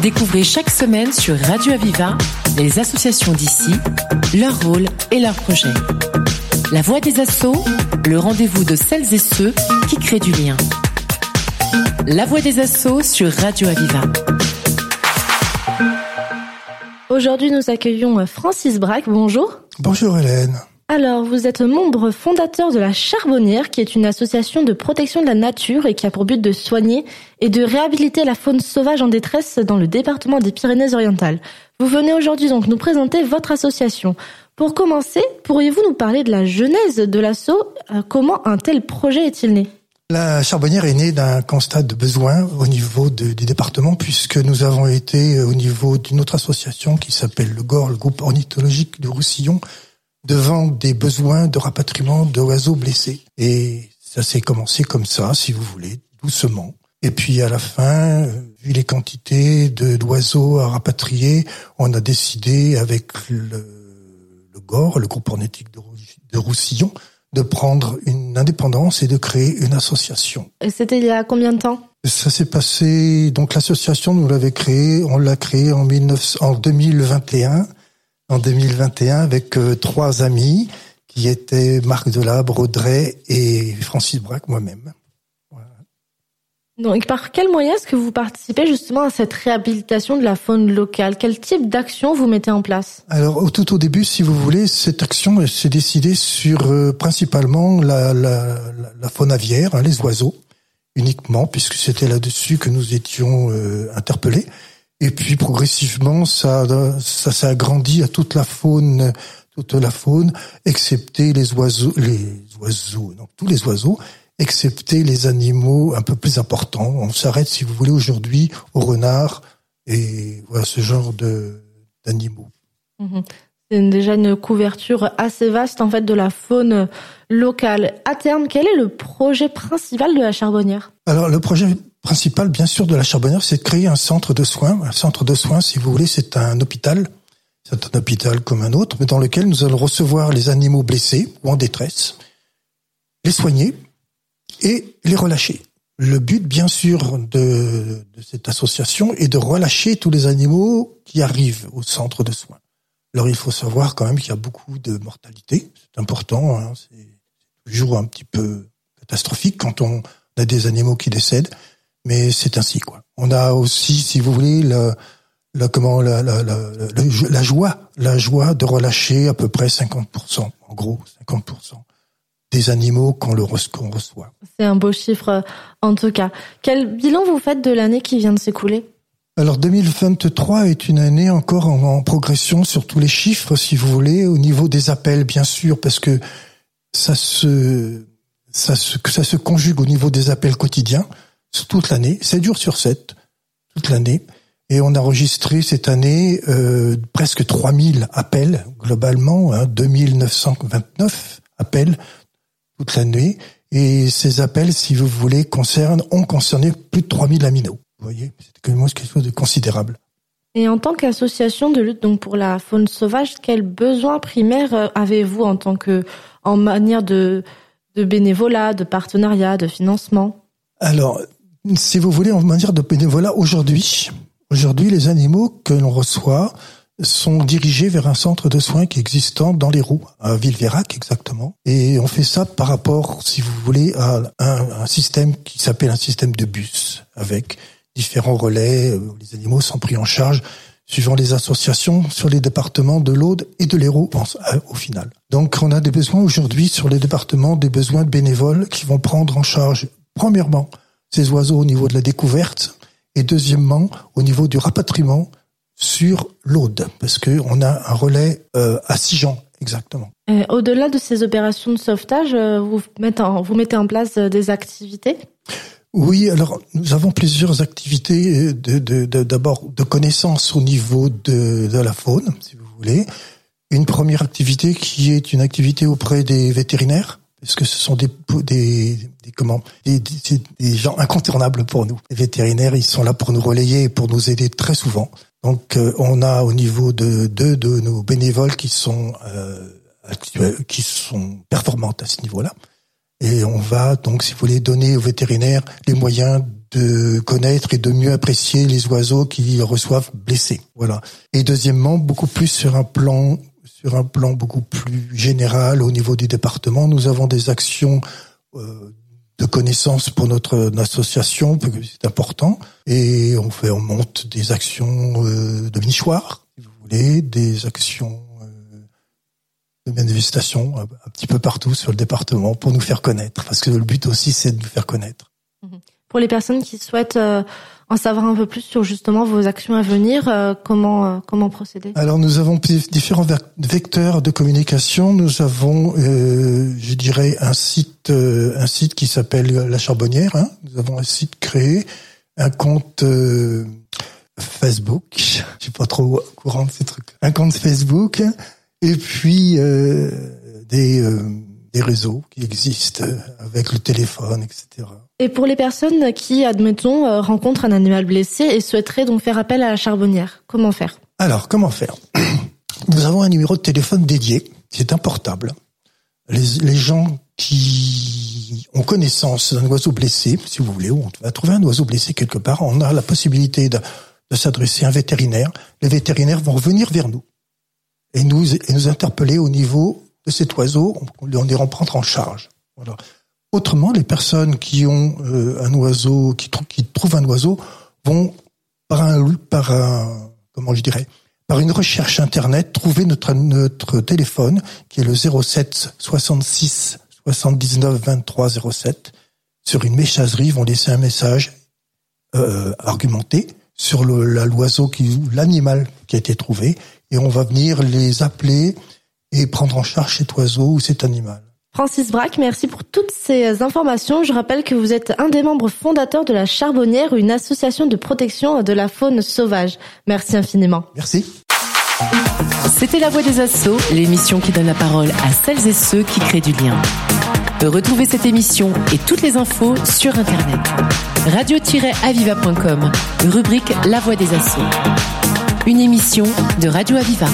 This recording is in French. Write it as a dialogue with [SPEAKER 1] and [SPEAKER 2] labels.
[SPEAKER 1] Découvrez chaque semaine sur Radio Aviva les associations d'ici, leur rôle et leurs projets. La voix des assauts, le rendez-vous de celles et ceux qui créent du lien. La voix des assauts sur Radio Aviva.
[SPEAKER 2] Aujourd'hui, nous accueillons Francis Braque. Bonjour.
[SPEAKER 3] Bonjour Hélène.
[SPEAKER 2] Alors, vous êtes membre fondateur de la Charbonnière, qui est une association de protection de la nature et qui a pour but de soigner et de réhabiliter la faune sauvage en détresse dans le département des Pyrénées-Orientales. Vous venez aujourd'hui donc nous présenter votre association. Pour commencer, pourriez-vous nous parler de la genèse de l'assaut? Euh, Comment un tel projet est-il né?
[SPEAKER 3] La Charbonnière est née d'un constat de besoin au niveau du département puisque nous avons été euh, au niveau d'une autre association qui s'appelle le GOR, le groupe ornithologique de Roussillon, devant des besoins de rapatriement d'oiseaux blessés. Et ça s'est commencé comme ça, si vous voulez, doucement. Et puis à la fin, vu les quantités d'oiseaux à rapatrier, on a décidé avec le, le GOR, le groupe ornétique de, Roussillon, de prendre une indépendance et de créer une association.
[SPEAKER 2] Et c'était il y a combien de temps?
[SPEAKER 3] Ça s'est passé, donc l'association, nous l'avait créée, on l'a créée en, 19, en 2021 en 2021 avec euh, trois amis qui étaient Marc Delabre, Audrey et Francis Braque, moi-même.
[SPEAKER 2] Donc, par quel moyen est-ce que vous participez justement à cette réhabilitation de la faune locale? Quel type d'action vous mettez en place?
[SPEAKER 3] Alors, tout au début, si vous voulez, cette action s'est décidée sur euh, principalement la, la, la, faune aviaire, hein, les oiseaux, uniquement, puisque c'était là-dessus que nous étions euh, interpellés. Et puis progressivement, ça, ça s'est agrandi à toute la faune, toute la faune, excepté les oiseaux, les oiseaux, donc tous les oiseaux, excepté les animaux un peu plus importants. On s'arrête, si vous voulez, aujourd'hui au renard et voilà ce genre de d'animaux.
[SPEAKER 2] C'est déjà une couverture assez vaste en fait de la faune locale. À terme, quel est le projet principal de la charbonnière?
[SPEAKER 3] Alors le projet principal, bien sûr, de la Charbonnière, c'est de créer un centre de soins. Un centre de soins, si vous voulez, c'est un hôpital. C'est un hôpital comme un autre, mais dans lequel nous allons recevoir les animaux blessés ou en détresse, les soigner et les relâcher. Le but, bien sûr, de, de cette association est de relâcher tous les animaux qui arrivent au centre de soins. Alors, il faut savoir quand même qu'il y a beaucoup de mortalité. C'est important. Hein, c'est toujours un petit peu catastrophique quand on a des animaux qui décèdent mais c'est ainsi quoi. On a aussi, si vous voulez, le, le comment la, la, la, la, joie, la joie de relâcher à peu près 50%, en gros 50% des animaux qu'on le qu'on reçoit.
[SPEAKER 2] C'est un beau chiffre en tout cas. Quel bilan vous faites de l'année qui vient de s'écouler?
[SPEAKER 3] Alors 2023 est une année encore en, en, progression sur tous les chiffres, si vous voulez, au niveau des appels, bien sûr, parce que ça se ça se ça se conjugue au niveau des appels quotidiens toute l'année, 7 jours sur 7, toute l'année. Et on a enregistré cette année euh, presque 3000 appels globalement, hein, 2929 appels toute l'année. Et ces appels, si vous voulez, concernent, ont concerné plus de 3000 aminos. Vous voyez, c'est quelque chose de considérable.
[SPEAKER 2] Et en tant qu'association de lutte donc pour la faune sauvage, quels besoins primaires euh, avez-vous en tant que en manière de, de bénévolat, de partenariat, de financement?
[SPEAKER 3] Alors, si vous voulez, on va dire de bénévolat aujourd'hui. Aujourd'hui, les animaux que l'on reçoit sont dirigés vers un centre de soins qui est existant dans les roues, à Villeverac exactement. Et on fait ça par rapport, si vous voulez, à un, système qui s'appelle un système de bus, avec différents relais. Où les animaux sont pris en charge suivant les associations sur les départements de l'Aude et de l'Hérault au final. Donc on a des besoins aujourd'hui sur les départements, des besoins de bénévoles qui vont prendre en charge, premièrement, ces oiseaux au niveau de la découverte et deuxièmement au niveau du rapatriement sur l'Aude, parce qu'on a un relais euh, à Sijan, exactement.
[SPEAKER 2] Au-delà de ces opérations de sauvetage, euh, vous mettez en, vous mettez en place euh, des activités?
[SPEAKER 3] Oui, alors nous avons plusieurs activités d'abord de, de, de connaissance au niveau de, de la faune, si vous voulez. Une première activité qui est une activité auprès des vétérinaires, parce que ce sont des, des, des comment des, des, gens incontournables pour nous. Les vétérinaires, ils sont là pour nous relayer et pour nous aider très souvent. Donc, euh, on a au niveau de deux de, nos bénévoles qui sont euh, qui sont performantes à ce niveau-là. Et on va donc, si vous voulez, donner aux vétérinaires les moyens de connaître et de mieux apprécier les oiseaux qui reçoivent blessés. Voilà. Et deuxièmement, beaucoup plus sur un plan sur un plan beaucoup plus général au niveau du département, nous avons des actions euh, de connaissance pour notre, association, parce que c'est important, et on fait, on monte des actions euh, de nichoirs, si vous voulez, des actions euh, de manifestation un, un petit peu partout sur le département pour nous faire connaître, parce que le but aussi c'est de nous faire connaître.
[SPEAKER 2] Pour les personnes qui souhaitent en savoir un peu plus sur justement vos actions à venir, euh, comment euh, comment procéder?
[SPEAKER 3] Alors nous avons différents vecteurs de communication. Nous avons, euh, je dirais, un site un site qui s'appelle La Charbonnière. Hein. Nous avons un site créé, un compte Facebook. Je suis pas trop au courant de ces trucs. Un compte Facebook et puis des des réseaux qui existent avec le téléphone, etc.
[SPEAKER 2] Et pour les personnes qui, admettons, euh, rencontrent un animal blessé et souhaiteraient donc faire appel à la charbonnière, comment faire?
[SPEAKER 3] Alors, comment faire? Nous avons un numéro de téléphone dédié, c'est un portable. Les, les, gens qui ont connaissance d'un oiseau blessé, si vous voulez, on va trouver un oiseau blessé quelque part, on a la possibilité de, de s'adresser à un vétérinaire. Les vétérinaires vont revenir vers nous et nous, et nous interpeller au niveau de cet oiseau, on, les prendre en charge. Autrement, les personnes qui ont euh, un oiseau, qui, trouvent un oiseau, vont par un, par un, comment je dirais, par une recherche internet, trouver notre notre téléphone qui est le 07 66 79 23 07 sur une messagerie, vont laisser un message euh, argumenté sur l'oiseau l'animal qui a été trouvé. Et on va venir les appeler et prendre en charge cet oiseau ou cet animal.
[SPEAKER 2] Francis Braque, merci pour toutes ces informations. Je rappelle que vous êtes un des membres fondateurs de la Charbonnière, une association de protection de la faune sauvage. Merci infiniment.
[SPEAKER 3] Merci.
[SPEAKER 1] C'était La Voix des Assauts, l'émission qui donne la parole à celles et ceux qui créent du lien. Retrouvez cette émission et toutes les infos sur Internet. Radio-aviva.com, rubrique La Voix des Assauts. Une émission de Radio Aviva.